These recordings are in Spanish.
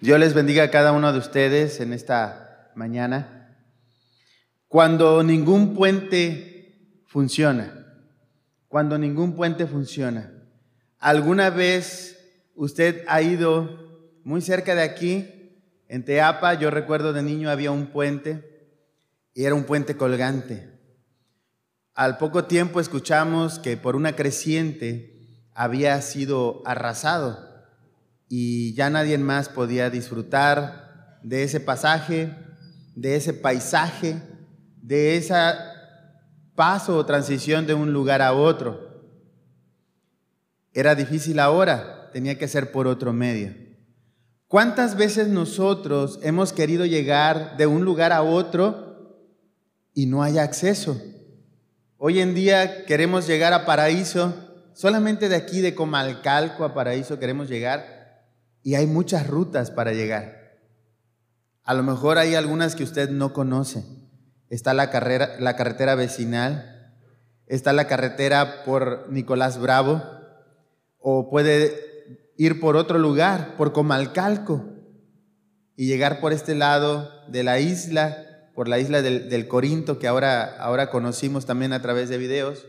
Dios les bendiga a cada uno de ustedes en esta mañana. Cuando ningún puente funciona, cuando ningún puente funciona, ¿alguna vez usted ha ido muy cerca de aquí, en Teapa? Yo recuerdo de niño había un puente y era un puente colgante. Al poco tiempo escuchamos que por una creciente había sido arrasado y ya nadie más podía disfrutar de ese pasaje, de ese paisaje, de ese paso o transición de un lugar a otro. Era difícil ahora, tenía que ser por otro medio. ¿Cuántas veces nosotros hemos querido llegar de un lugar a otro y no hay acceso? Hoy en día queremos llegar a Paraíso, solamente de aquí de Comalcalco a Paraíso queremos llegar y hay muchas rutas para llegar. A lo mejor hay algunas que usted no conoce. Está la, carrera, la carretera vecinal, está la carretera por Nicolás Bravo, o puede ir por otro lugar, por Comalcalco, y llegar por este lado de la isla, por la isla del, Corinto, que ahora, ahora conocimos también a través de videos,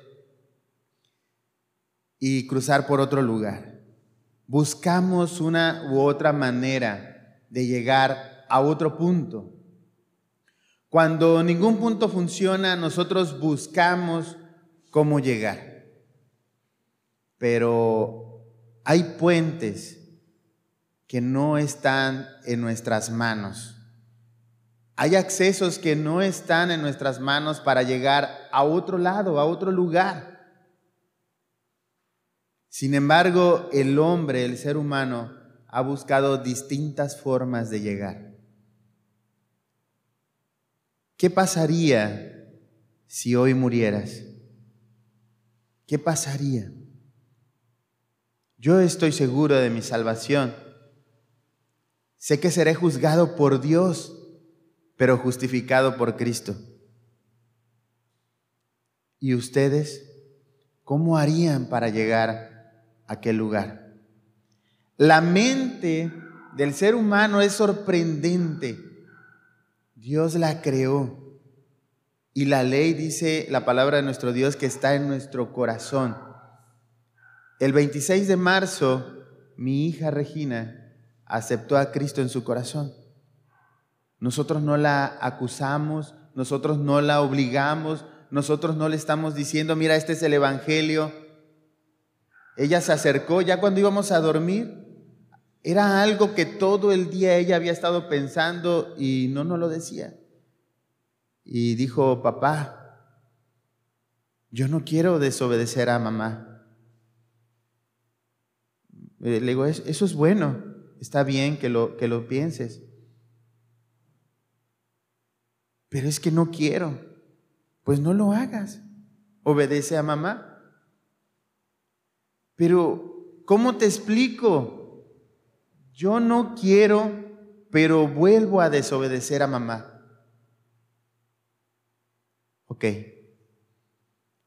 y cruzar por otro lugar buscamos una u otra manera de llegar a otro punto. Cuando ningún punto funciona, nosotros buscamos cómo llegar. Pero hay puentes que no están en nuestras manos. Hay accesos que no están en nuestras manos para llegar a otro lado, a otro lugar. Sin embargo, el hombre, el ser humano, ha buscado distintas formas de llegar. ¿Qué pasaría si hoy murieras? ¿Qué pasaría? Yo estoy seguro de mi salvación. Sé que seré juzgado por Dios, pero justificado por Cristo. ¿Y ustedes cómo harían para llegar aquel lugar. La mente del ser humano es sorprendente. Dios la creó. Y la ley dice la palabra de nuestro Dios que está en nuestro corazón. El 26 de marzo, mi hija Regina aceptó a Cristo en su corazón. Nosotros no la acusamos, nosotros no la obligamos, nosotros no le estamos diciendo, mira, este es el Evangelio, ella se acercó ya cuando íbamos a dormir. Era algo que todo el día ella había estado pensando y no nos lo decía. Y dijo, papá, yo no quiero desobedecer a mamá. Eh, le digo, eso es bueno, está bien que lo, que lo pienses. Pero es que no quiero. Pues no lo hagas. Obedece a mamá. Pero, ¿cómo te explico? Yo no quiero, pero vuelvo a desobedecer a mamá. Ok.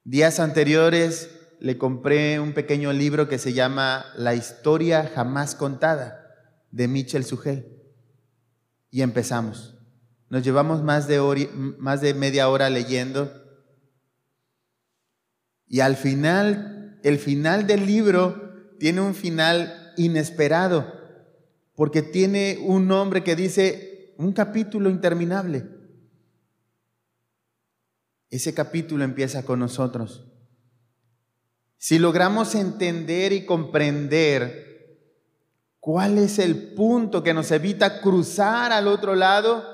Días anteriores le compré un pequeño libro que se llama La historia jamás contada de Michel Sugel. Y empezamos. Nos llevamos más de, más de media hora leyendo. Y al final el final del libro tiene un final inesperado, porque tiene un nombre que dice un capítulo interminable. Ese capítulo empieza con nosotros. Si logramos entender y comprender cuál es el punto que nos evita cruzar al otro lado,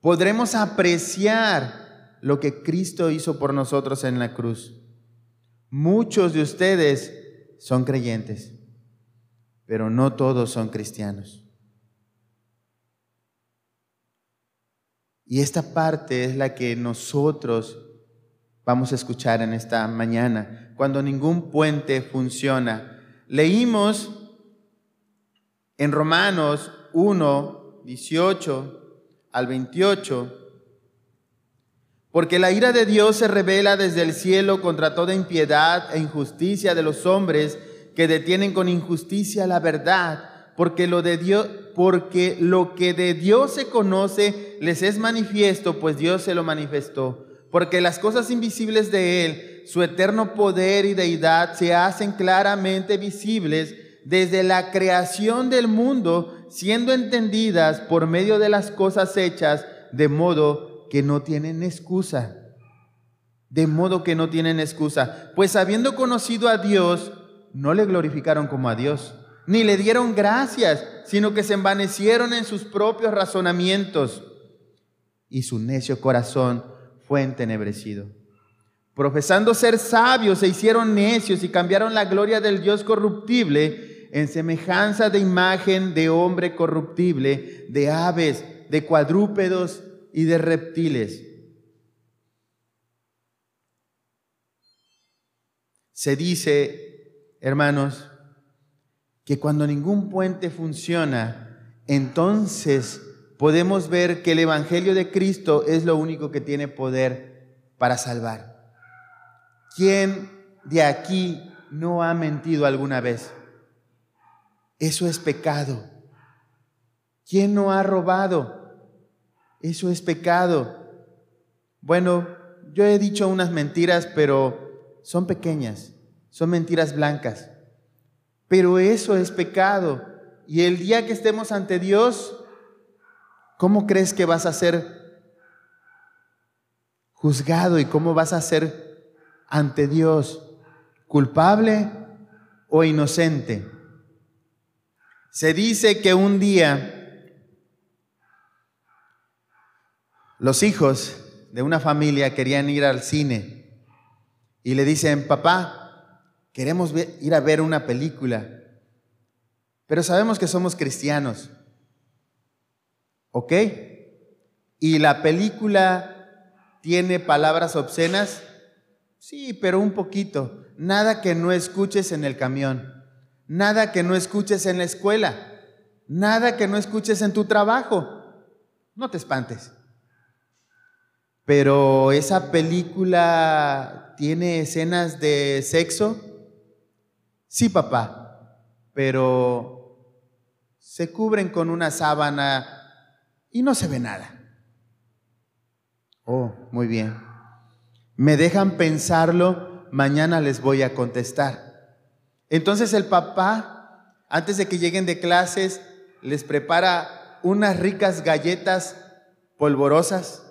podremos apreciar lo que Cristo hizo por nosotros en la cruz. Muchos de ustedes son creyentes, pero no todos son cristianos. Y esta parte es la que nosotros vamos a escuchar en esta mañana, cuando ningún puente funciona. Leímos en Romanos 1, 18 al 28, porque la ira de Dios se revela desde el cielo contra toda impiedad e injusticia de los hombres que detienen con injusticia la verdad porque lo de Dios, porque lo que de Dios se conoce les es manifiesto, pues Dios se lo manifestó. Porque las cosas invisibles de Él, su eterno poder y deidad, se hacen claramente visibles desde la creación del mundo, siendo entendidas por medio de las cosas hechas, de modo que no tienen excusa. De modo que no tienen excusa. Pues habiendo conocido a Dios, no le glorificaron como a Dios, ni le dieron gracias, sino que se envanecieron en sus propios razonamientos, y su necio corazón fue entenebrecido. Profesando ser sabios, se hicieron necios y cambiaron la gloria del Dios corruptible en semejanza de imagen de hombre corruptible, de aves, de cuadrúpedos y de reptiles. Se dice, hermanos, que cuando ningún puente funciona, entonces podemos ver que el Evangelio de Cristo es lo único que tiene poder para salvar. ¿Quién de aquí no ha mentido alguna vez? Eso es pecado. ¿Quién no ha robado? Eso es pecado. Bueno, yo he dicho unas mentiras, pero son pequeñas, son mentiras blancas. Pero eso es pecado. Y el día que estemos ante Dios, ¿cómo crees que vas a ser juzgado y cómo vas a ser ante Dios? ¿Culpable o inocente? Se dice que un día los hijos de una familia querían ir al cine y le dicen, papá, queremos ir a ver una película, pero sabemos que somos cristianos. ¿Ok? ¿Y la película tiene palabras obscenas? Sí, pero un poquito. Nada que no escuches en el camión. Nada que no escuches en la escuela. Nada que no escuches en tu trabajo. No te espantes. Pero esa película tiene escenas de sexo. Sí, papá, pero se cubren con una sábana y no se ve nada. Oh, muy bien. Me dejan pensarlo, mañana les voy a contestar. Entonces el papá, antes de que lleguen de clases, les prepara unas ricas galletas polvorosas,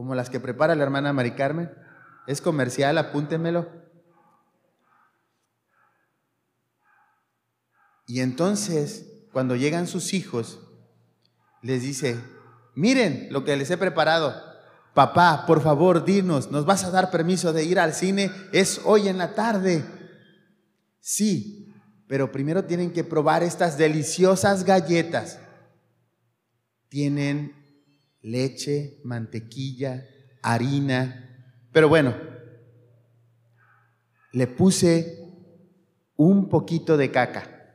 como las que prepara la hermana Mari Carmen. Es comercial, apúntemelo. Y entonces, cuando llegan sus hijos, les dice, miren lo que les he preparado. Papá, por favor, dinos, ¿nos vas a dar permiso de ir al cine? Es hoy en la tarde. Sí, pero primero tienen que probar estas deliciosas galletas. Tienen leche, mantequilla, harina. Pero bueno, le puse un poquito de caca,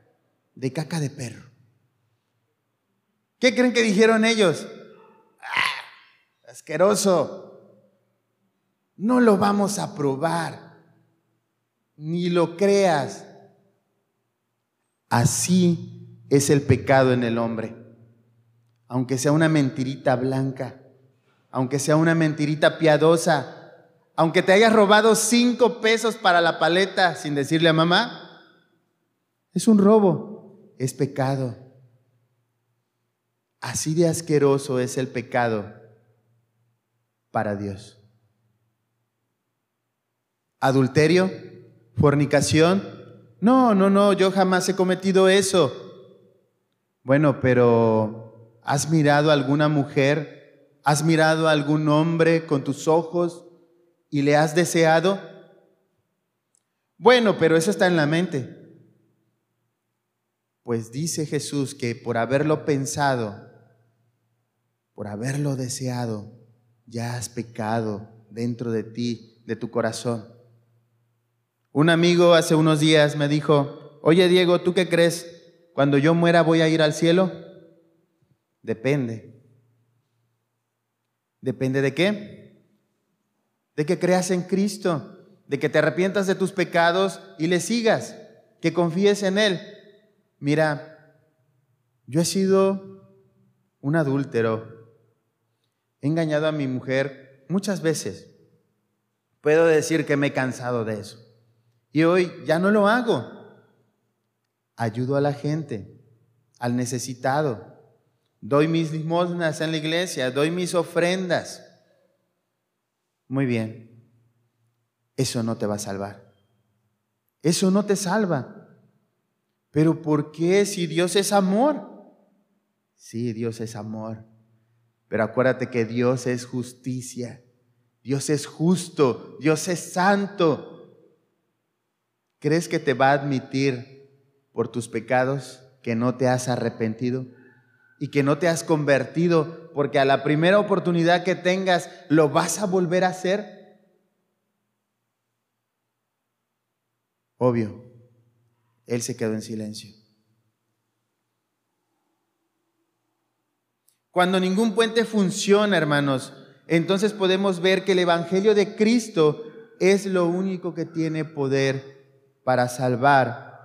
de caca de perro. ¿Qué creen que dijeron ellos? ¡Ah, asqueroso. No lo vamos a probar ni lo creas. Así es el pecado en el hombre. Aunque sea una mentirita blanca, aunque sea una mentirita piadosa, aunque te hayas robado cinco pesos para la paleta sin decirle a mamá, es un robo, es pecado. Así de asqueroso es el pecado para Dios. Adulterio, ¿Fornicación? No, no, no, yo jamás he cometido eso. Bueno, pero ¿has mirado a alguna mujer? ¿Has mirado a algún hombre con tus ojos y le has deseado? Bueno, pero eso está en la mente. Pues dice Jesús que por haberlo pensado, por haberlo deseado, ya has pecado dentro de ti, de tu corazón. Un amigo hace unos días me dijo, oye Diego, ¿tú qué crees? ¿Cuando yo muera voy a ir al cielo? Depende. ¿Depende de qué? De que creas en Cristo, de que te arrepientas de tus pecados y le sigas, que confíes en Él. Mira, Yo he sido un adúltero. He engañado a mi mujer muchas veces. Puedo decir que me he cansado de eso. Y hoy ya no lo hago. Ayudo a la gente, al necesitado. Doy mis limosnas en la iglesia, doy mis ofrendas. Muy bien. Eso no te va a salvar. Eso no te salva. Pero ¿por qué si Dios es amor? Sí, Dios es amor. Pero acuérdate que Dios es justicia. Dios es justo. Dios es santo. ¿Crees que te va a admitir por tus pecados que no te has arrepentido y que no te has convertido porque a la primera oportunidad que tengas lo vas a volver a hacer? Obvio, Él se quedó en silencio. Cuando ningún puente funciona, hermanos, entonces podemos ver que el Evangelio de Cristo es lo único que tiene poder para salvar.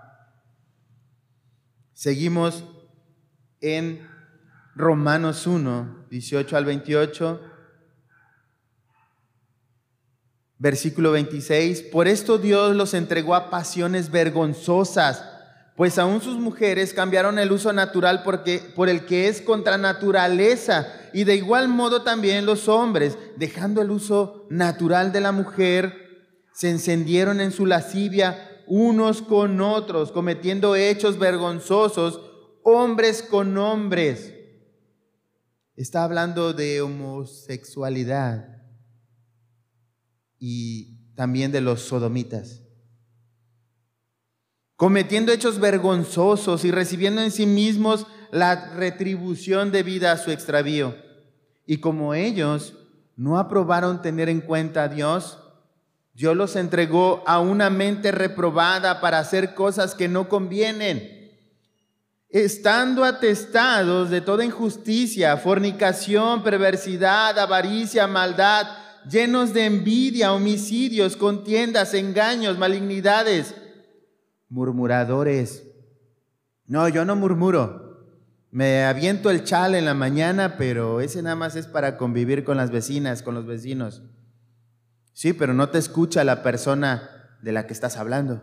Seguimos en Romanos 1, 18 al 28, versículo 26. Por esto Dios los entregó a pasiones vergonzosas pues aún sus mujeres cambiaron el uso natural porque, por el que es contra naturaleza, y de igual modo también los hombres, dejando el uso natural de la mujer, se encendieron en su lascivia unos con otros, cometiendo hechos vergonzosos, hombres con hombres. Está hablando de homosexualidad y también de los sodomitas cometiendo hechos vergonzosos y recibiendo en sí mismos la retribución debida a su extravío. Y como ellos no aprobaron tener en cuenta a Dios, Dios los entregó a una mente reprobada para hacer cosas que no convienen, estando atestados de toda injusticia, fornicación, perversidad, avaricia, maldad, llenos de envidia, homicidios, contiendas, engaños, malignidades murmuradores. No, yo no murmuro. Me aviento el chal en la mañana, pero ese nada más es para convivir con las vecinas, con los vecinos. Sí, pero no te escucha la persona de la que estás hablando.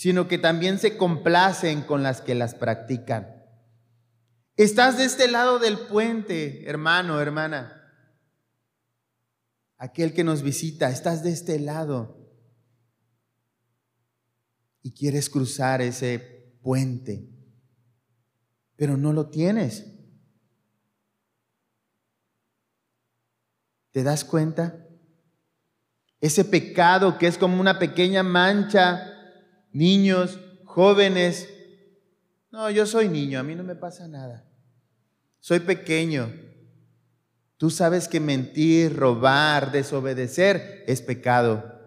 sino que también se complacen con las que las practican. Estás de este lado del puente, hermano, hermana. Aquel que nos visita, estás de este lado y quieres cruzar ese puente, pero no lo tienes. ¿Te das cuenta? Ese pecado que es como una pequeña mancha, niños, jóvenes. No, yo soy niño, a mí no me pasa nada. Soy pequeño. Tú sabes que mentir, robar, desobedecer es pecado.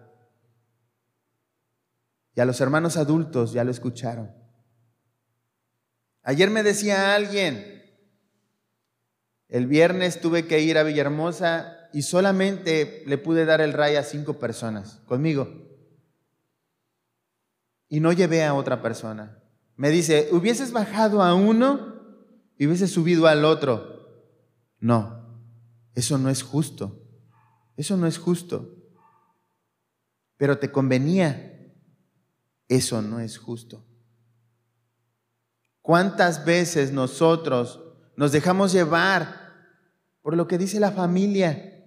Y a los hermanos adultos ya lo escucharon. Ayer me decía alguien, el viernes tuve que ir a Villahermosa y solamente le pude dar el ray a cinco personas conmigo. Y no llevé a otra persona. Me dice, hubieses bajado a uno y hubieses subido al otro. No, eso no es justo. Eso no es justo. Pero te convenía. Eso no es justo. ¿Cuántas veces nosotros nos dejamos llevar por lo que dice la familia?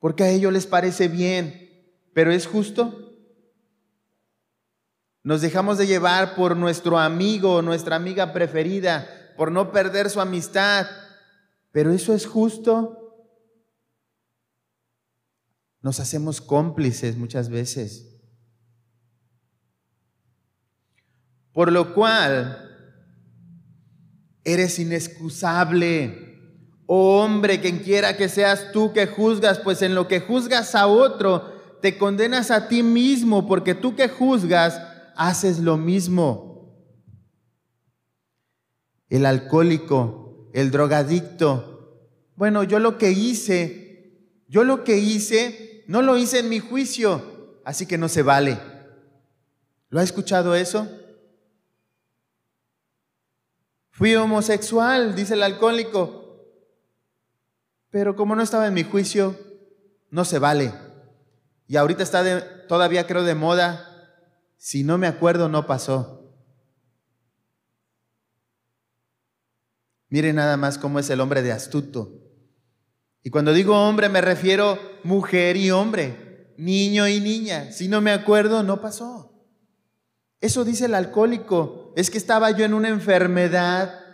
Porque a ellos les parece bien, pero ¿es justo? Nos dejamos de llevar por nuestro amigo nuestra amiga preferida, por no perder su amistad, pero ¿eso es justo? Nos hacemos cómplices muchas veces. Por lo cual, eres inexcusable. Oh hombre, quien quiera que seas tú que juzgas, pues en lo que juzgas a otro, te condenas a ti mismo, porque tú que juzgas, haces lo mismo. El alcohólico, el drogadicto, bueno, yo lo que hice, yo lo que hice, no lo hice en mi juicio, así que no se vale. ¿Lo ha escuchado eso? Fui homosexual, dice el alcohólico, pero como no estaba en mi juicio, no se vale. Y ahorita está de, todavía creo de moda, si no me acuerdo, no pasó. Mire nada más cómo es el hombre de astuto. Y cuando digo hombre me refiero mujer y hombre, niño y niña. Si no me acuerdo, no pasó. Eso dice el alcohólico. Es que estaba yo en una enfermedad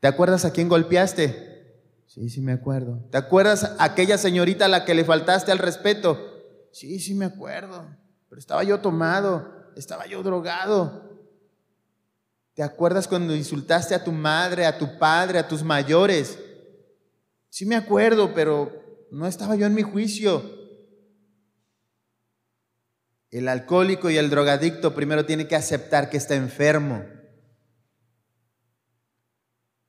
¿Te acuerdas a quién golpeaste? Sí, sí me acuerdo. ¿Te acuerdas a aquella señorita a la que le faltaste al respeto? Sí, sí me acuerdo. Pero estaba yo tomado, estaba yo drogado. ¿Te acuerdas cuando insultaste a tu madre, a tu padre, a tus mayores? Sí me acuerdo, pero no estaba yo en mi juicio. El alcohólico y el drogadicto primero tiene que aceptar que está enfermo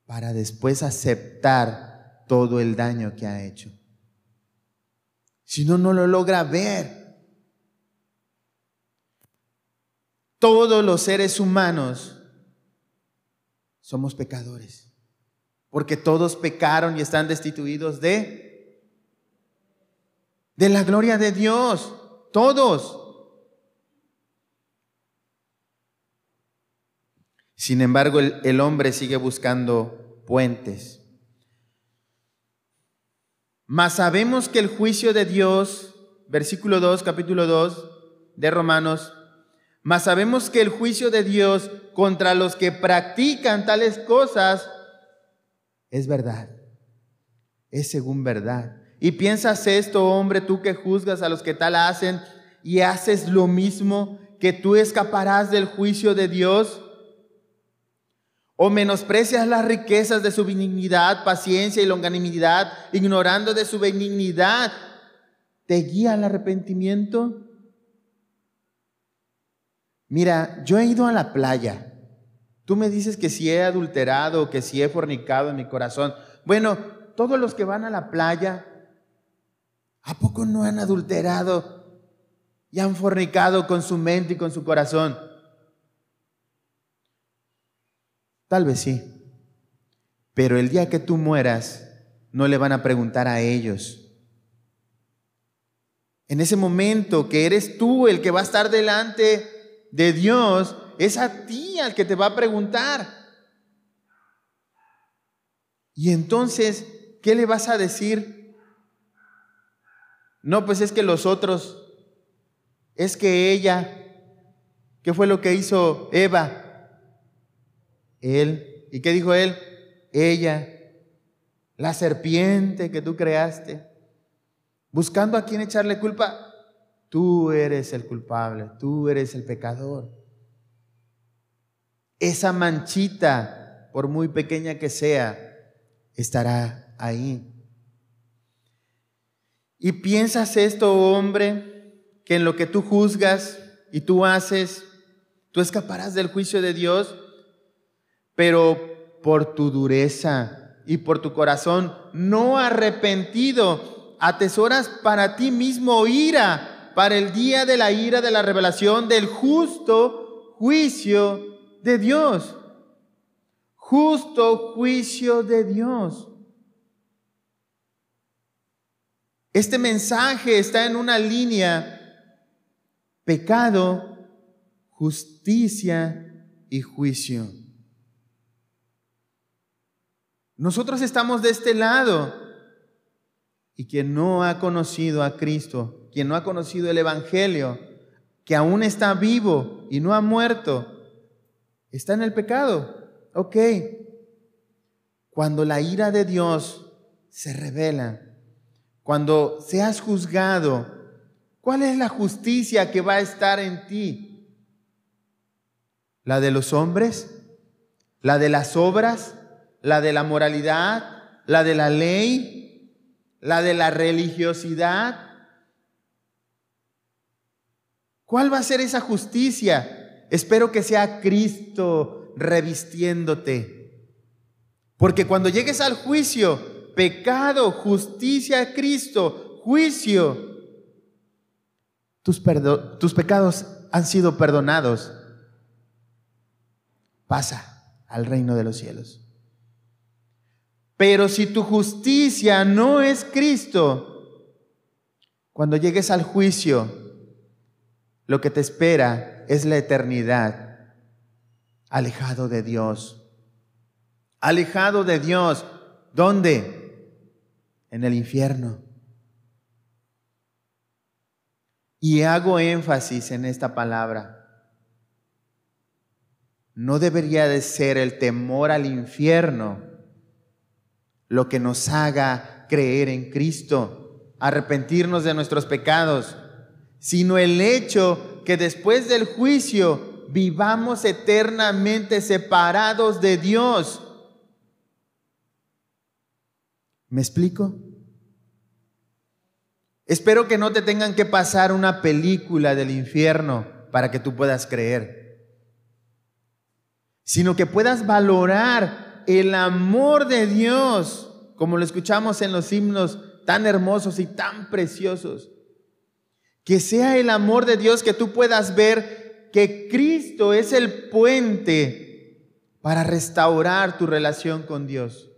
para después aceptar todo el daño que ha hecho. Si no, no lo logra ver. Todos los seres humanos somos pecadores, porque todos pecaron y están destituidos de de la gloria de Dios, todos. Sin embargo, el, hombre sigue buscando puentes. Mas sabemos que el juicio de Dios, versículo 2, capítulo 2 de Romanos, mas sabemos que el juicio de Dios contra los que practican tales cosas es verdad, es según verdad. Y piensas esto, hombre, tú que juzgas a los que tal hacen y haces lo mismo, que tú escaparás del juicio de Dios o menosprecias las riquezas de su benignidad, paciencia y longanimidad, ignorando de su benignidad, te guía al arrepentimiento. Mira, yo he ido a la playa. Tú me dices que si he adulterado, que si he fornicado en mi corazón. Bueno, todos los que van a la playa, ¿a poco no han adulterado y han fornicado con su mente y con su corazón? Tal vez sí. Pero el día que tú mueras, no le van a preguntar a ellos. En ese momento que eres tú el que va a estar delante de Dios, es a ti al que te va a preguntar. Y entonces, ¿qué le vas a decir? No, pues es que los otros, es que ella, ¿qué fue lo que hizo Eva? Él. ¿Y qué dijo él? Ella, la serpiente que tú creaste, buscando a quién echarle culpa. Tú eres el culpable, tú eres el pecador. Esa manchita, por muy pequeña que sea, estará ahí. Y piensas esto, hombre, que en lo que tú juzgas y tú haces, tú escaparás del juicio de Dios pero por tu dureza y por tu corazón no arrepentido, atesoras para ti mismo ira, para el día de la ira de la revelación del justo juicio de Dios. Justo juicio de Dios. Este mensaje está en una línea pecado, justicia y juicio. Nosotros estamos de este lado. Y quien no ha conocido a Cristo, quien no ha conocido el Evangelio, que aún está vivo y no ha muerto, está en el pecado. Ok. Cuando la ira de Dios se revela, cuando seas juzgado, ¿cuál es la justicia que va a estar en ti? ¿La de los hombres la de las obras, la de la moralidad, la de la ley, la de la religiosidad. ¿Cuál va a ser esa justicia? Espero que sea Cristo revistiéndote. Porque cuando llegues al juicio, pecado, justicia, Cristo, juicio, tus, tus pecados han sido perdonados. Pasa al reino de los cielos. Pero si tu justicia no es Cristo, cuando llegues al juicio, lo que te espera es la eternidad, alejado de Dios. Alejado de Dios. ¿Dónde? En el infierno. Y hago énfasis en esta palabra. No debería de ser el temor al infierno lo que nos haga creer en Cristo, arrepentirnos de nuestros pecados, sino el hecho que después del juicio vivamos eternamente separados de Dios. ¿Me explico? Espero que no te tengan que pasar una película del infierno para que tú puedas creer, sino que puedas valorar el amor de Dios, como lo escuchamos en los himnos tan hermosos y tan preciosos. Que sea el amor de Dios que tú puedas ver que Cristo es el puente para restaurar tu relación con Dios.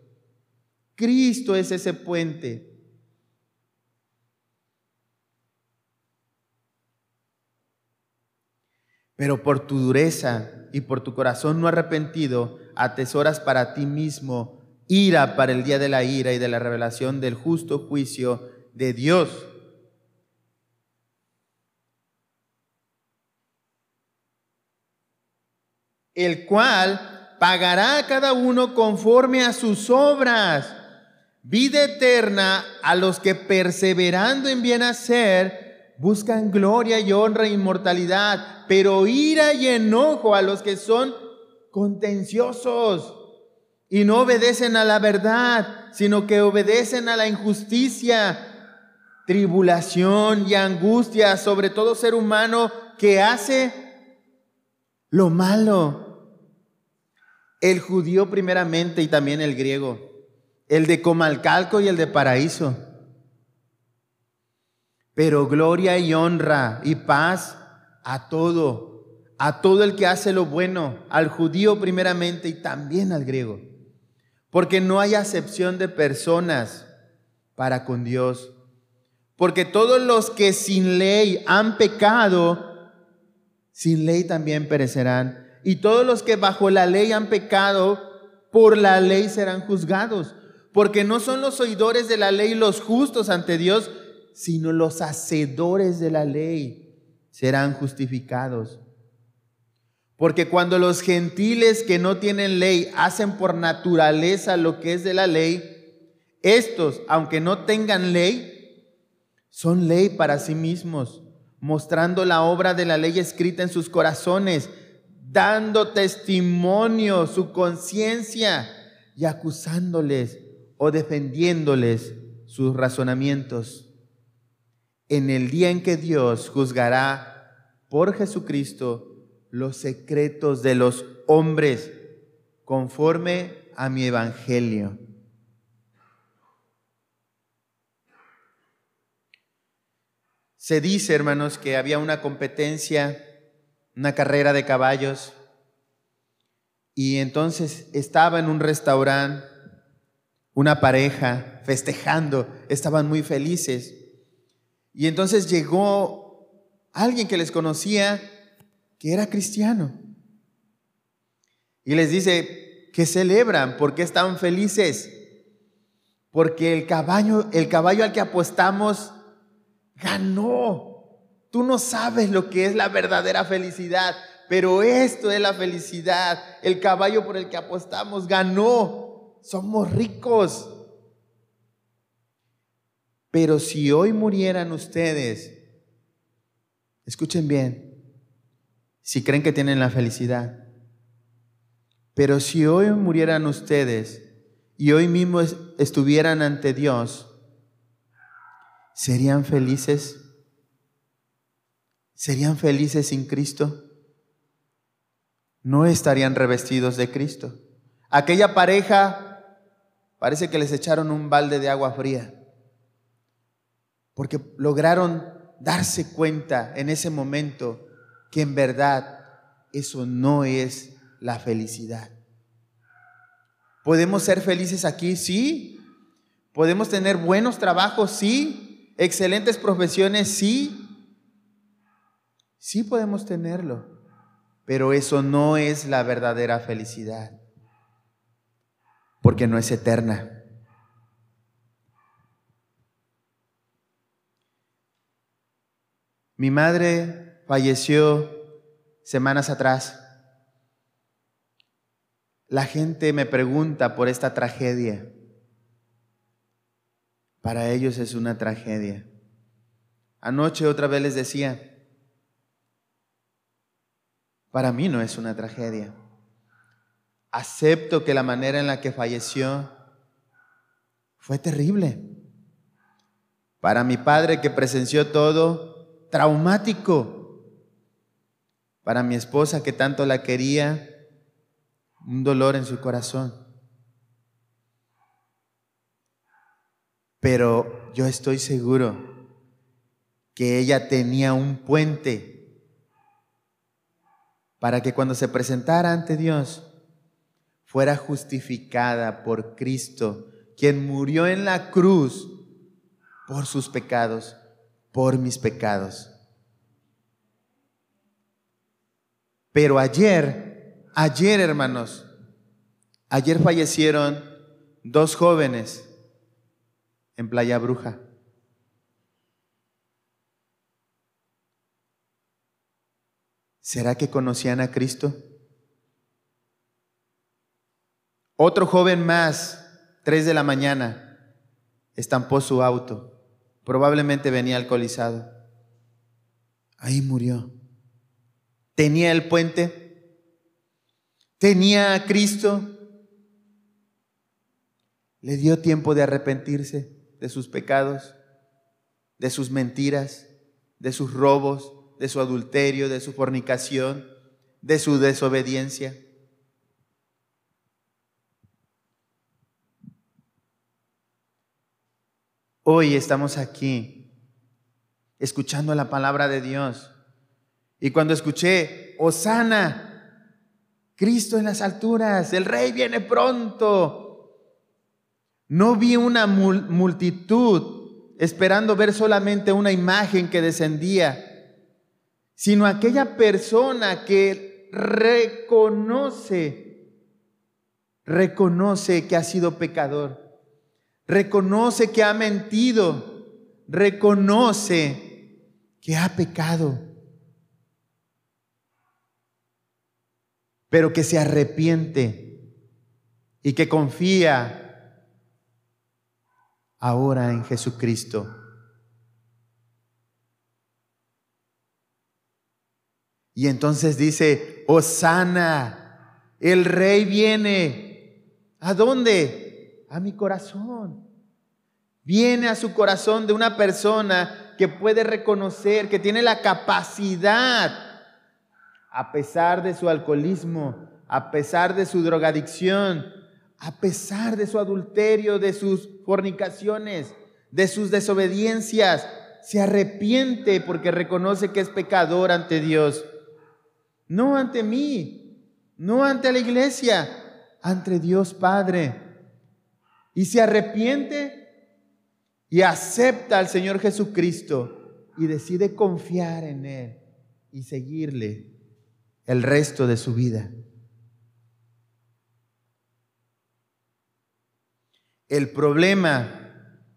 Cristo es ese puente. Pero por tu dureza y por tu corazón no arrepentido, atesoras para ti mismo ira para el día de la ira y de la revelación del justo juicio de Dios. El cual pagará a cada uno conforme a sus obras. Vida eterna a los que perseverando en bien hacer buscan gloria y honra e inmortalidad, pero ira y enojo a los que son contenciosos y no obedecen a la verdad, sino que obedecen a la injusticia, tribulación y angustia sobre todo ser humano que hace lo malo. El judío primeramente y también el griego, el de Comalcalco y el de Paraíso. Pero gloria y honra y paz a todo a todo el que hace lo bueno, al judío primeramente y también al griego. Porque no hay acepción de personas para con Dios. Porque todos los que sin ley han pecado, sin ley también perecerán. Y todos los que bajo la ley han pecado, por la ley serán juzgados. Porque no son los oidores de la ley los justos ante Dios, sino los hacedores de la ley serán justificados. Porque cuando los gentiles que no tienen ley hacen por naturaleza lo que es de la ley, estos, aunque no tengan ley, son ley para sí mismos, mostrando la obra de la ley escrita en sus corazones, dando testimonio su conciencia y acusándoles o defendiéndoles sus razonamientos. En el día en que Dios juzgará por Jesucristo los secretos de los hombres conforme a mi evangelio. Se dice, hermanos, que había una competencia, una carrera de caballos, y entonces estaba en un restaurante una pareja festejando, estaban muy felices. Y entonces llegó alguien que les conocía que era cristiano. Y les dice que celebran, porque están felices? Porque el caballo, el caballo al que apostamos ganó. Tú no sabes lo que es la verdadera felicidad, pero esto es la felicidad. El caballo por el que apostamos ganó. Somos ricos. Pero si hoy murieran ustedes, escuchen bien, si creen que tienen la felicidad. Pero si hoy murieran ustedes y hoy mismo estuvieran ante Dios, ¿serían felices? ¿Serían felices sin Cristo? No estarían revestidos de Cristo. Aquella pareja parece que les echaron un balde de agua fría, porque lograron darse cuenta en ese momento que en verdad eso no es la felicidad. ¿Podemos ser felices aquí? Sí. ¿Podemos tener buenos trabajos? Sí. ¿Excelentes profesiones? Sí. Sí podemos tenerlo, pero eso no es la verdadera felicidad, porque no es eterna. Mi madre falleció semanas atrás. La gente me pregunta por esta tragedia. Para ellos es una tragedia. Anoche otra vez les decía, para mí no es una tragedia. Acepto que la manera en la que falleció fue terrible. Para mi padre que presenció todo, traumático. Para mi esposa que tanto la quería, un dolor en su corazón. Pero yo estoy seguro que ella tenía un puente para que cuando se presentara ante Dios fuera justificada por Cristo, quien murió en la cruz por sus pecados, por mis pecados. Pero ayer Ayer, hermanos, ayer fallecieron dos jóvenes en Playa Bruja. ¿Será que conocían a Cristo? Otro joven más, tres de la mañana, estampó su auto. Probablemente venía alcoholizado. Ahí murió. Tenía el puente tenía a Cristo, le dio tiempo de arrepentirse de sus pecados, de sus mentiras, de sus robos, de su adulterio, de su fornicación, de su desobediencia. Hoy estamos aquí escuchando la palabra de Dios. Y cuando escuché, Osana, Cristo en las alturas, el rey viene pronto. No vi una multitud esperando ver solamente una imagen que descendía, sino aquella persona que reconoce, reconoce que ha sido pecador, reconoce que ha mentido, reconoce que ha pecado pero que se arrepiente y que confía ahora en Jesucristo. Y entonces dice, Osana, el rey viene. ¿A dónde? A mi corazón. Viene a su corazón de una persona que puede reconocer, que tiene la capacidad a pesar de su alcoholismo, a pesar de su drogadicción, a pesar de su adulterio, de sus fornicaciones, de sus desobediencias, se arrepiente porque reconoce que es pecador ante Dios. No ante mí, no ante la iglesia, ante Dios Padre. Y se arrepiente y acepta al Señor Jesucristo y decide confiar en Él y seguirle el resto de su vida. El problema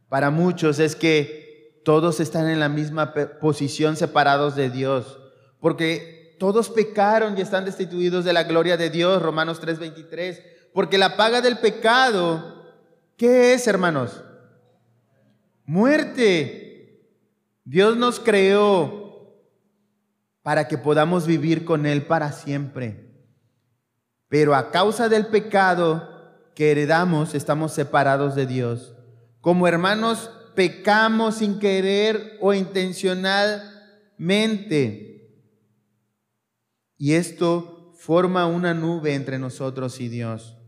para muchos es que todos están en la misma posición separados de Dios, porque todos pecaron y están destituidos de la gloria de Dios, Romanos 3:23, porque la paga del pecado, ¿qué es, hermanos? Muerte. Dios nos creó para que podamos vivir con Él para siempre. Pero a causa del pecado que heredamos, estamos separados de Dios. Como hermanos, pecamos sin querer o intencionalmente. Y esto forma una nube entre nosotros y Dios.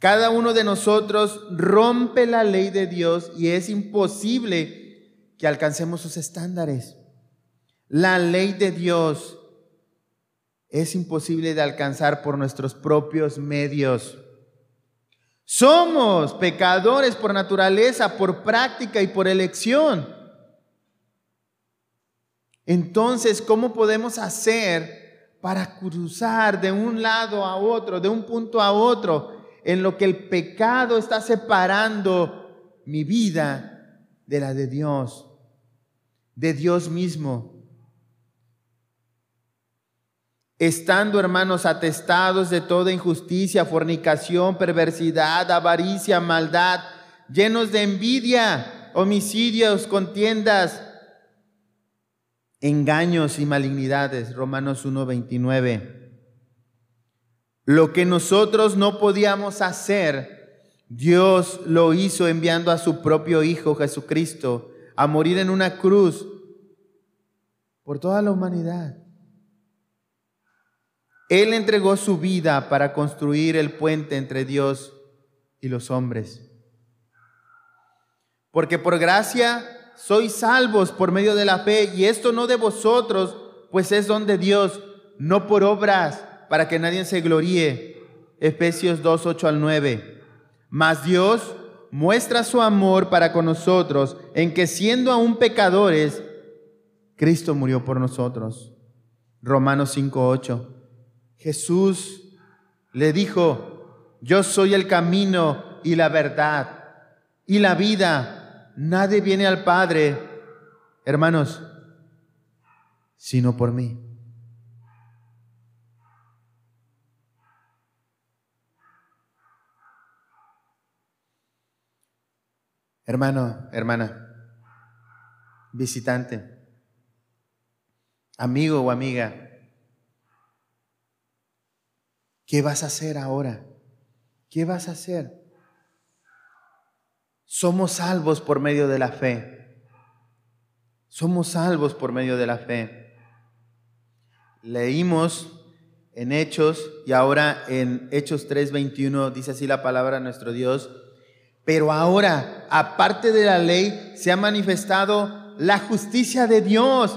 Cada uno de nosotros rompe la ley de Dios y es imposible que alcancemos sus estándares. La ley de Dios es imposible de alcanzar por nuestros propios medios. Somos pecadores por naturaleza, por práctica y por elección. Entonces, ¿cómo podemos hacer para cruzar de un lado a otro, de un punto a otro, en lo que el pecado está separando mi vida de la de Dios, de Dios mismo? Estando, hermanos, atestados de toda injusticia, fornicación, perversidad, avaricia, maldad, llenos de envidia, homicidios, contiendas, engaños y malignidades. Romanos 1:29. Lo que nosotros no podíamos hacer, Dios lo hizo enviando a su propio Hijo Jesucristo a morir en una cruz por toda la humanidad. Él entregó su vida para construir el puente entre Dios y los hombres. Porque por gracia sois salvos por medio de la fe, y esto no de vosotros, pues es don de Dios, no por obras, para que nadie se gloríe. Efesios 2, 8 al 9. Mas Dios muestra su amor para con nosotros en que siendo aún pecadores, Cristo murió por nosotros. Romanos 5, 8. Jesús le dijo, yo soy el camino y la verdad y la vida. Nadie viene al Padre, hermanos, sino por mí. Hermano, hermana, visitante, amigo o amiga, ¿Qué vas a hacer ahora? ¿Qué vas a hacer? Somos salvos por medio de la fe. Somos salvos por medio de la fe. Leímos en Hechos y ahora en Hechos 3:21 dice así la palabra de nuestro Dios. Pero ahora, aparte de la ley, se ha manifestado la justicia de Dios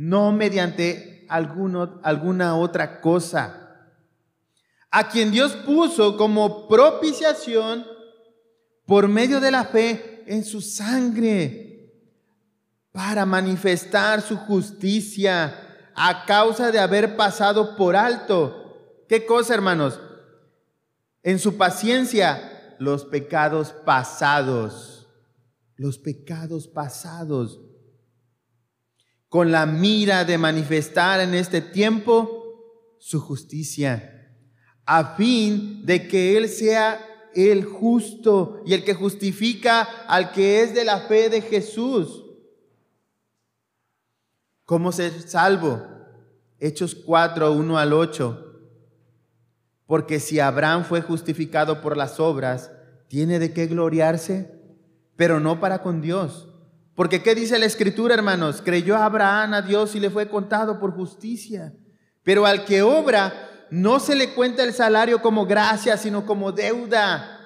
no mediante alguno, alguna otra cosa. A quien Dios puso como propiciación por medio de la fe en su sangre para manifestar su justicia a causa de haber pasado por alto. ¿Qué cosa, hermanos? En su paciencia, los pecados pasados. Los pecados pasados con la mira de manifestar en este tiempo su justicia, a fin de que Él sea el justo y el que justifica al que es de la fe de Jesús. ¿Cómo ser salvo? Hechos 4, 1 al 8. Porque si Abraham fue justificado por las obras, tiene de qué gloriarse, pero no para con Dios porque ¿qué dice la escritura, hermanos? Creyó Abraham a Dios y le fue contado por justicia. Pero al que obra, no se le cuenta el salario como gracia, sino como deuda.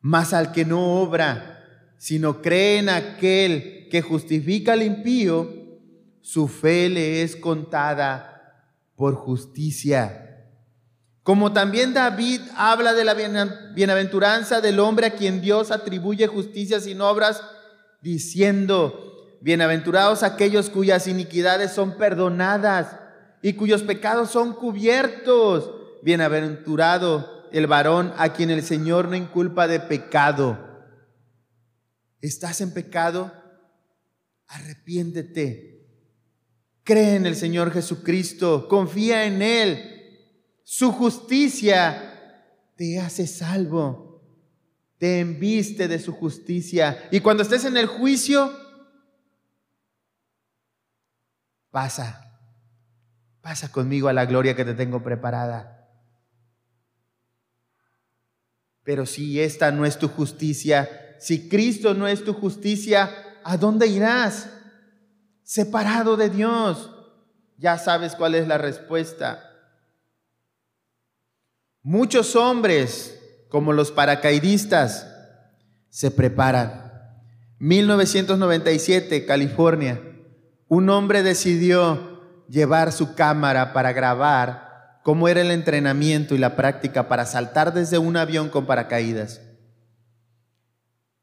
Mas al que no obra, sino cree en aquel que justifica al impío, su fe le es contada por justicia. Como también David habla de la bienaventuranza del hombre a quien Dios atribuye justicia sin obras, diciendo, bienaventurados aquellos cuyas iniquidades son perdonadas y cuyos pecados son cubiertos. bienaventurado el varón a quien el Señor no inculpa de pecado. ¿Estás en pecado? Arrepiéntete. Cree en el Señor Jesucristo, confía en Él. Su justicia te hace salvo, te enviste de su justicia. Y cuando estés en el juicio, pasa, pasa conmigo a la gloria que te tengo preparada. Pero si esta no es tu justicia, si Cristo no es tu justicia, ¿a dónde irás? Separado de Dios. Ya sabes cuál es la respuesta. Muchos hombres, como los paracaidistas, se preparan. 1997, California un hombre decidió llevar su cámara para grabar cómo era el entrenamiento y la práctica para saltar desde un avión con paracaídas.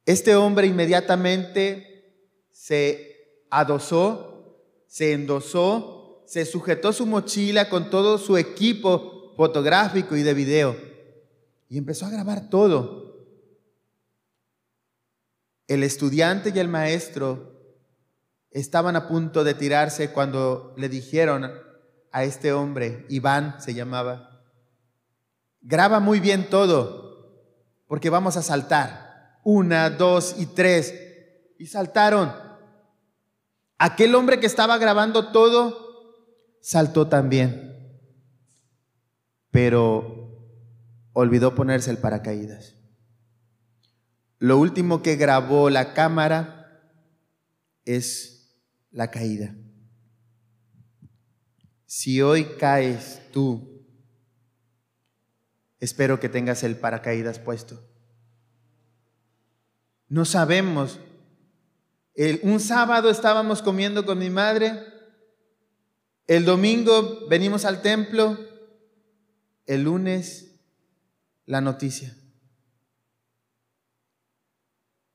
Este hombre inmediatamente se adosó, se endosó, se sujetó su mochila con todo su equipo fotográfico y de video y empezó a grabar todo. El estudiante y el maestro estaban a punto de tirarse cuando le dijeron a este hombre, Iván se llamaba, graba muy bien todo, porque vamos a saltar. Una, dos y tres. Y saltaron. Aquel hombre que estaba grabando todo, saltó también. Pero olvidó ponerse el paracaídas. Lo último que grabó la cámara es la caída. Si hoy caes tú, espero que tengas el paracaídas puesto. No sabemos. un sábado estábamos comiendo con mi madre, el domingo venimos al templo, el lunes la noticia.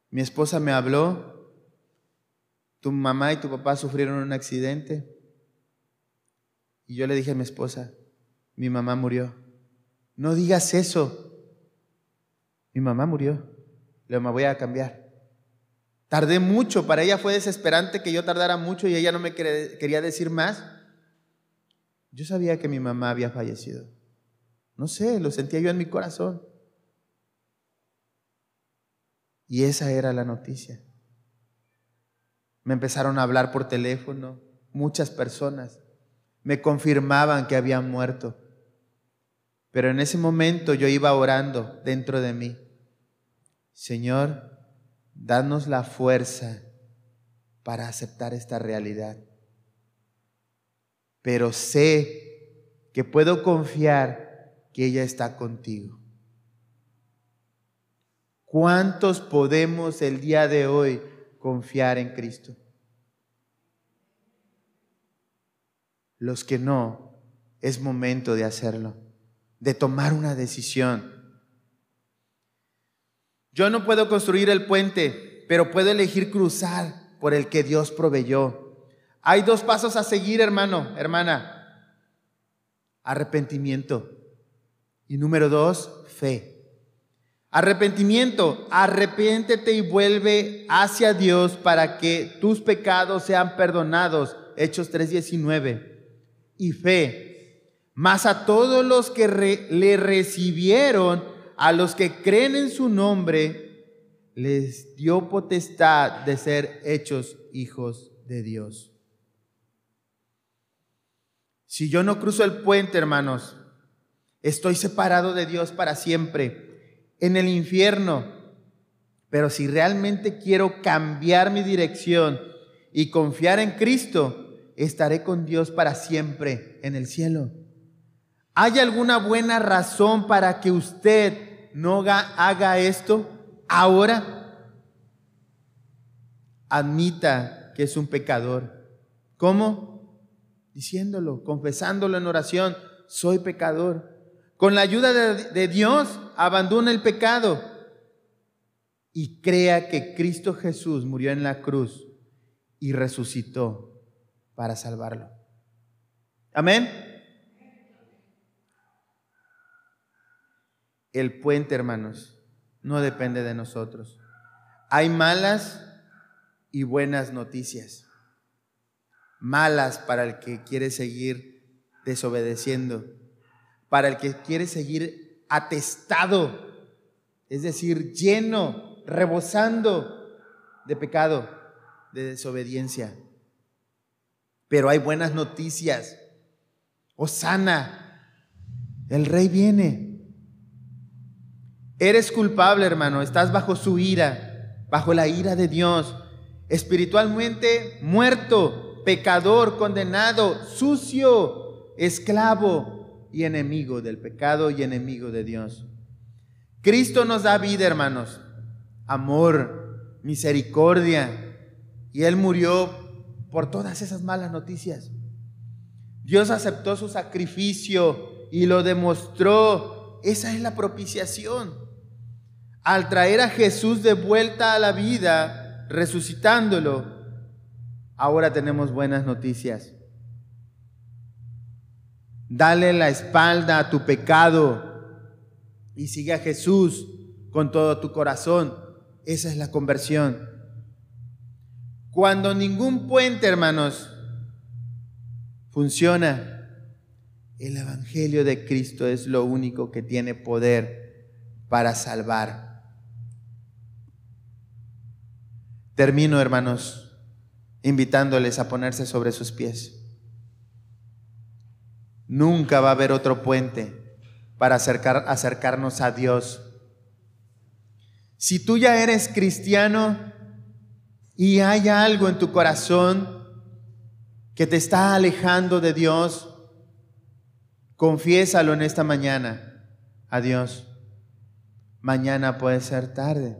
Mi esposa me habló tu mamá y tu papá sufrieron un accidente. Y yo le dije a mi esposa, mi mamá murió. No digas eso. Mi mamá murió. Le me voy a cambiar. Tardé mucho, para ella fue desesperante que yo tardara mucho y ella no me quería decir más. Yo sabía que mi mamá había fallecido. No sé, lo sentía yo en mi corazón. Y esa era la noticia. Me empezaron a hablar por teléfono, muchas personas. Me confirmaban que habían muerto. Pero en ese momento yo iba orando dentro de mí. Señor, danos la fuerza para aceptar esta realidad. Pero sé que puedo confiar que ella está contigo. ¿Cuántos podemos el día de hoy confiar en Cristo. Los que no, es momento de hacerlo, de tomar una decisión. Yo no puedo construir el puente, pero puedo elegir cruzar por el que Dios proveyó. Hay dos pasos a seguir, hermano, hermana. Arrepentimiento. Y número dos, fe. Arrepentimiento, arrepiéntete y vuelve hacia Dios para que tus pecados sean perdonados. Hechos 3:19. Y fe, más a todos los que le recibieron, a los que creen en su nombre, les dio potestad de ser hechos hijos de Dios. Si yo no cruzo el puente, hermanos, estoy separado de Dios para siempre en el infierno. Pero si realmente quiero cambiar mi dirección y confiar en Cristo, estaré con Dios para siempre en el cielo. ¿Hay alguna buena razón para que usted no haga esto ahora? Admita que es un pecador. ¿Cómo? Diciéndolo, confesándolo en oración, soy pecador. Con la ayuda de, Dios, abandona el pecado y crea que Cristo Jesús murió en la cruz y resucitó para salvarlo. Amén. el puente, hermanos, no depende de nosotros. Hay malas y buenas noticias. Malas para el que quiere seguir desobedeciendo, para el que quiere seguir atestado, es decir, lleno, rebosando de pecado, de desobediencia. Pero hay buenas noticias. Osana, el rey viene. Eres culpable, hermano, estás bajo su ira, bajo la ira de Dios, espiritualmente muerto, pecador, condenado, sucio, esclavo y enemigo del pecado y enemigo de Dios. Cristo nos da vida, hermanos, amor, misericordia, y Él murió por todas esas malas noticias. Dios aceptó su sacrificio y lo demostró. Esa es la propiciación. Al traer a Jesús de vuelta a la vida, resucitándolo, ahora tenemos buenas noticias. Dale la espalda a tu pecado y sigue a Jesús con todo tu corazón. Esa es la conversión. Cuando ningún puente, hermanos, funciona. El Evangelio de Cristo es lo único que tiene poder para salvar. Termino, hermanos, invitándoles a ponerse sobre sus pies. Nunca va a haber otro puente para acercar, acercarnos a Dios. Si tú ya eres cristiano y hay algo en tu corazón que te está alejando de Dios, confiésalo en esta mañana a Dios. Mañana puede ser tarde.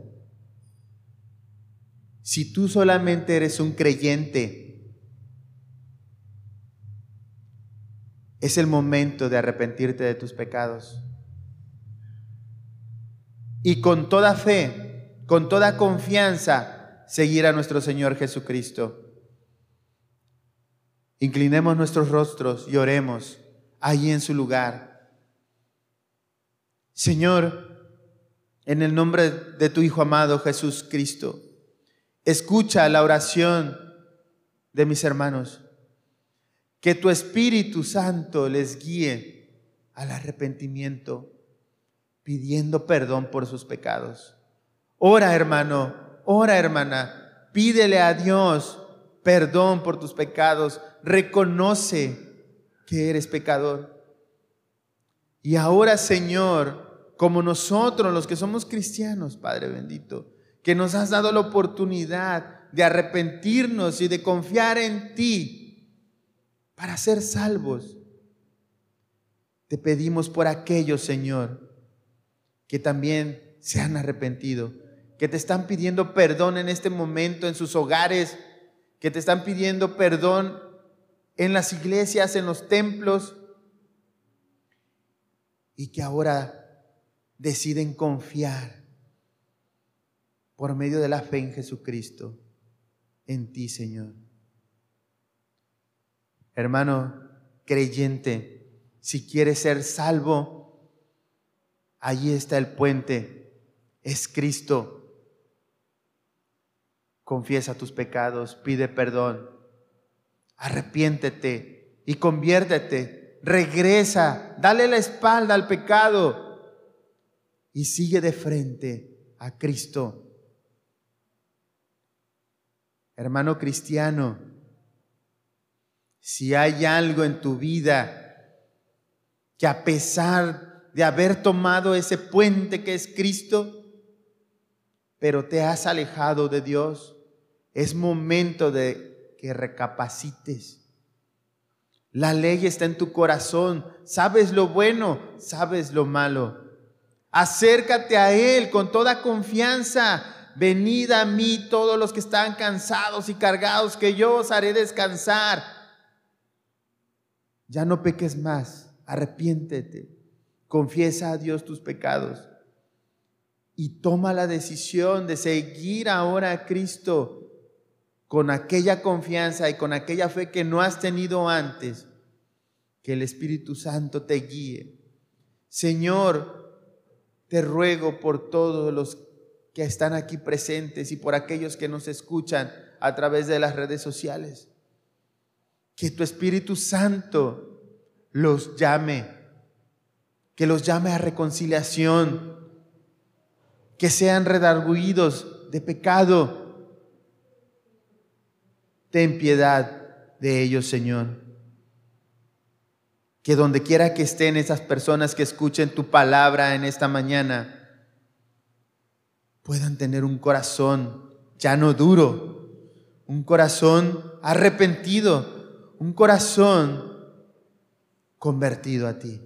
Si tú solamente eres un creyente, es el momento de arrepentirte de tus pecados. Y con toda fe, con toda confianza, seguir a nuestro Señor Jesucristo. Inclinemos nuestros rostros y oremos allí en su lugar. Señor, en el nombre de tu Hijo amado Jesús Cristo, escucha la oración de mis hermanos. Que tu Espíritu Santo les guíe al arrepentimiento, pidiendo perdón por sus pecados. Ora, hermano, ora, hermana, pídele a Dios perdón por tus pecados, reconoce que eres pecador. Y ahora, Señor, como nosotros los que somos cristianos, Padre bendito, que nos has dado la oportunidad de arrepentirnos y de confiar en ti para ser salvos, te pedimos por aquellos, Señor, que también se han arrepentido, que te están pidiendo perdón en este momento en sus hogares, que te están pidiendo perdón en las iglesias, en los templos, y que ahora deciden confiar por medio de la fe en Jesucristo, en ti, Señor. Hermano creyente, si quieres ser salvo, allí está el puente, es Cristo. Confiesa tus pecados, pide perdón, arrepiéntete y conviértete, regresa, dale la espalda al pecado y sigue de frente a Cristo. Hermano cristiano, si hay algo en tu vida que a pesar de haber tomado ese puente que es Cristo, pero te has alejado de Dios, es momento de que recapacites. La ley está en tu corazón. Sabes lo bueno, sabes lo malo. Acércate a Él con toda confianza. Venid a mí todos los que están cansados y cargados, que yo os haré descansar. Ya no peques más. Arrepiéntete. Confiesa a Dios tus pecados. Y toma la decisión de seguir ahora a Cristo con aquella confianza y con aquella fe que no has tenido antes, que el Espíritu Santo te guíe. Señor, Te ruego por todos los que están aquí presentes y por aquellos que nos escuchan a través de las redes sociales. Que tu Espíritu Santo los llame, que los llame a reconciliación, que sean redarguidos de pecado. Ten piedad de ellos, Señor. Que donde quiera que estén esas personas que escuchen tu palabra en esta mañana, puedan tener un corazón ya no duro, un corazón arrepentido, un corazón convertido a ti.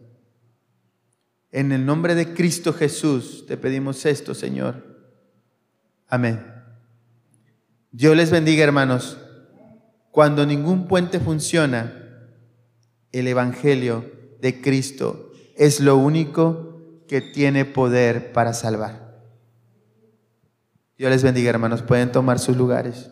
En el nombre de Cristo Jesús te pedimos esto, Señor. Amén. Dios les bendiga, hermanos. Cuando ningún puente funciona, el Evangelio de Cristo es lo único que tiene poder para salvar. Dios les bendiga, hermanos. Pueden tomar sus lugares.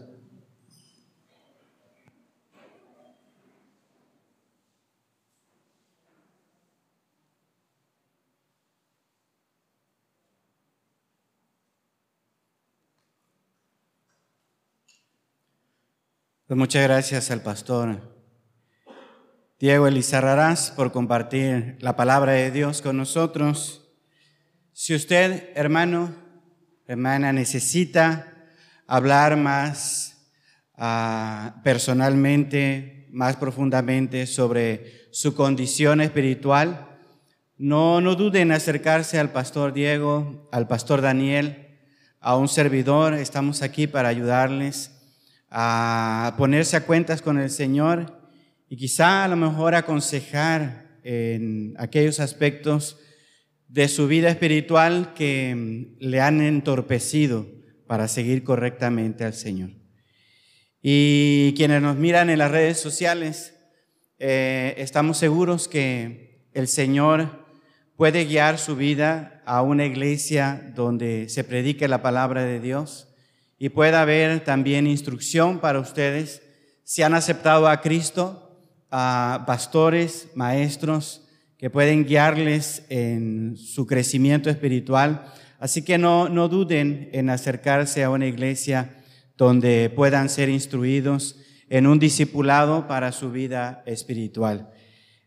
Pues muchas gracias al pastor Diego Elizarrarás por compartir la palabra de Dios con nosotros. Si usted, hermano, hermana, necesita hablar más ah, personalmente, más profundamente sobre su condición espiritual, no, no duden en acercarse al pastor Diego, al pastor Daniel, a un servidor. Estamos aquí para ayudarles a ponerse a cuentas con el Señor y quizá a lo mejor aconsejar en aquellos aspectos de su vida espiritual que le han entorpecido para seguir correctamente al Señor. Y quienes nos miran en las redes sociales, eh, estamos seguros que el Señor puede guiar su vida a una iglesia donde se predique la palabra de Dios y pueda haber también instrucción para ustedes si han aceptado a Cristo, a pastores, maestros que pueden guiarles en su crecimiento espiritual. Así que no, no duden en acercarse a una iglesia donde puedan ser instruidos en un discipulado para su vida espiritual.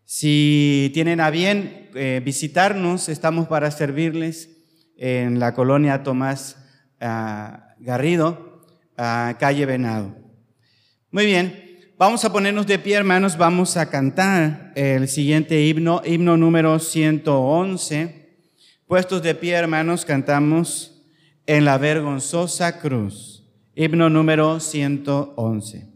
Si tienen a bien eh, visitarnos, estamos para servirles en la colonia Tomás ah, Garrido, a calle Venado. Muy bien, vamos a ponernos de pie, hermanos, vamos a cantar el siguiente himno, himno número 111. Puestos de pie, hermanos, cantamos en la vergonzosa cruz, himno número 111.